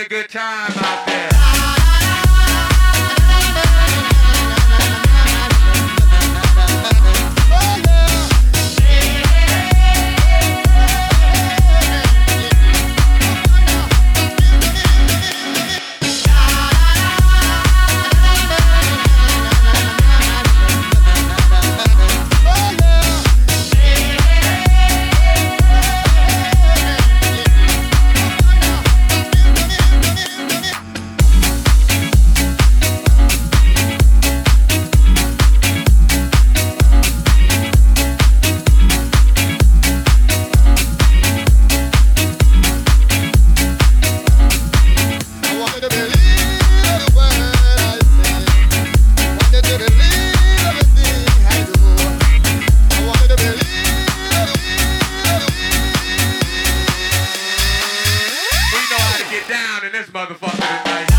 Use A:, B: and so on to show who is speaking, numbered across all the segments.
A: having a good time. down in this motherfucker tonight.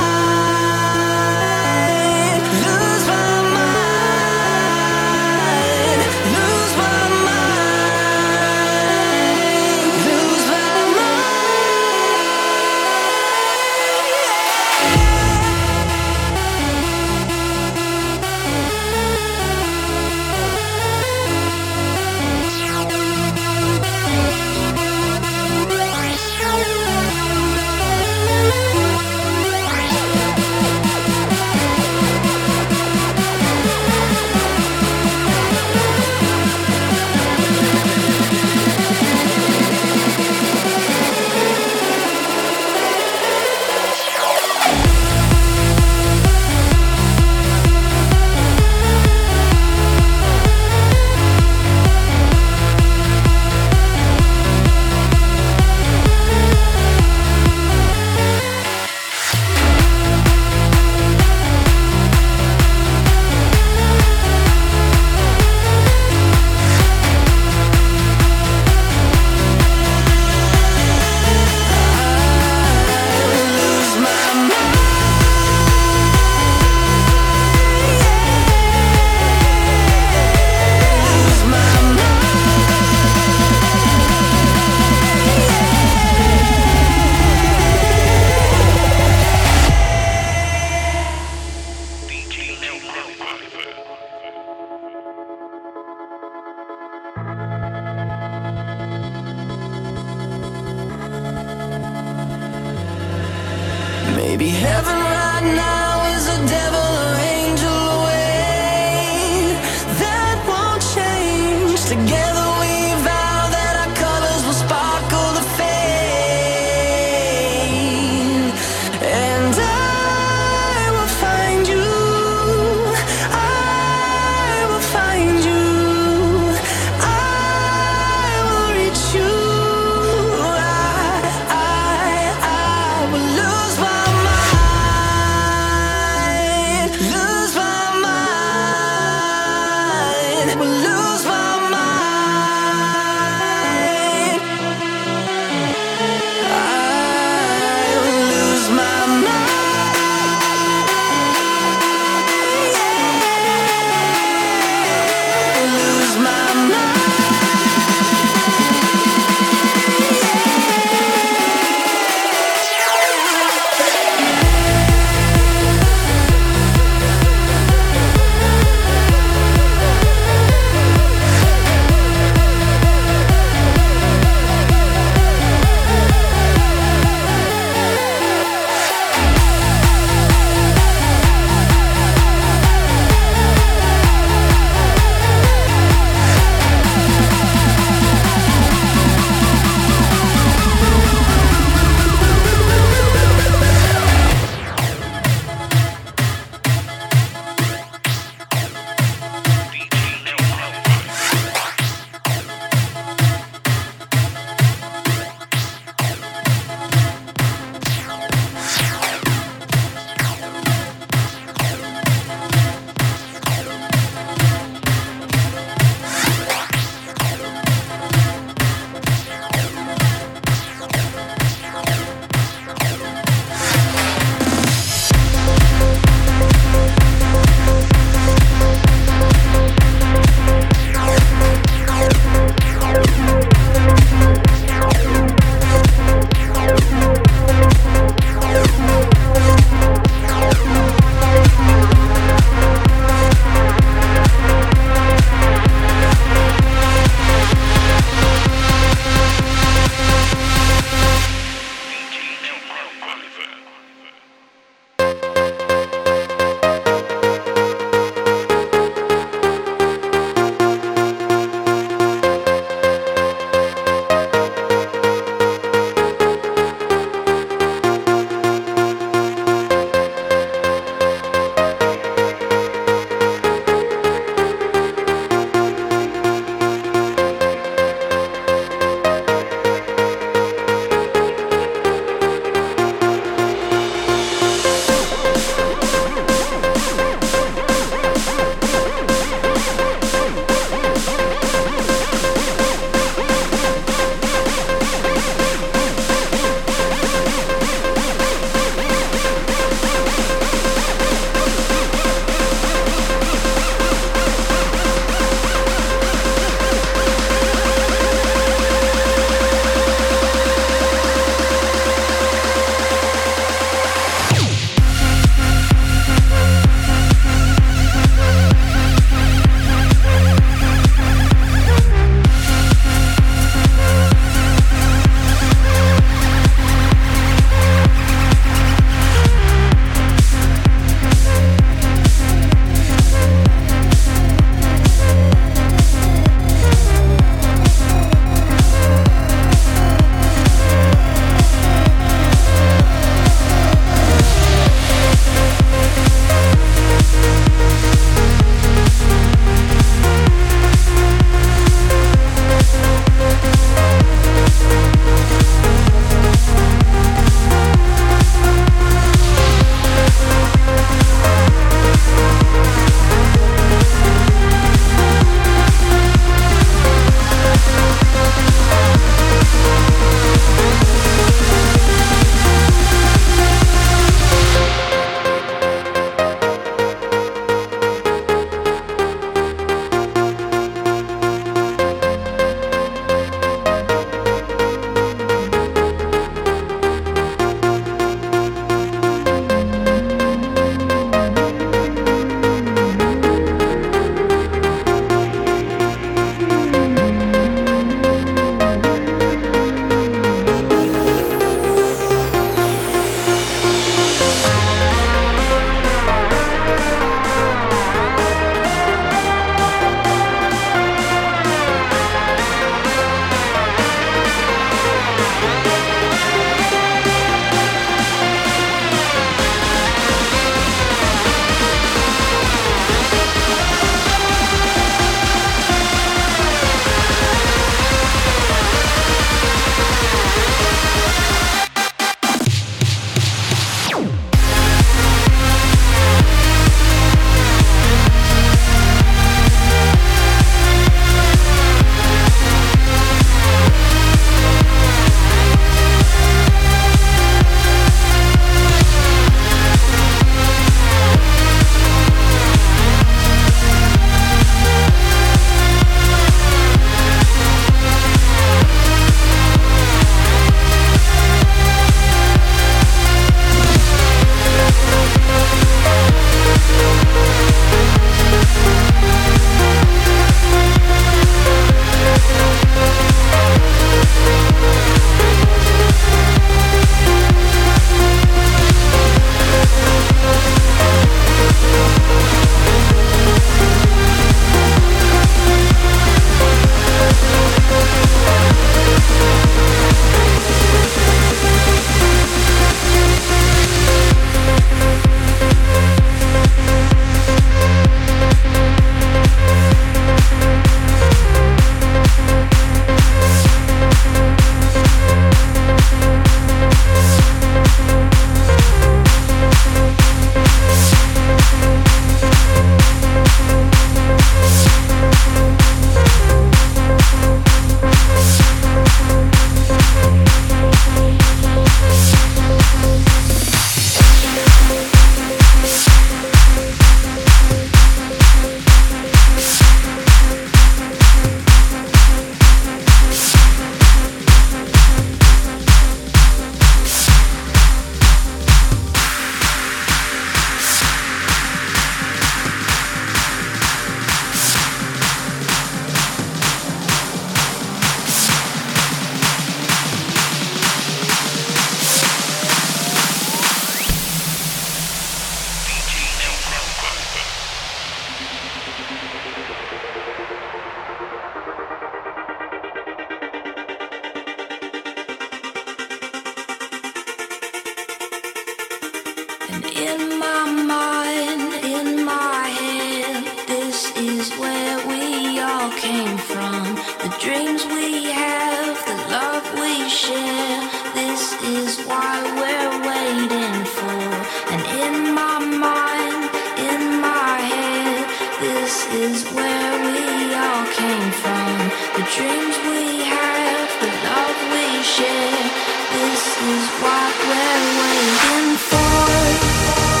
B: Is what we're waiting for.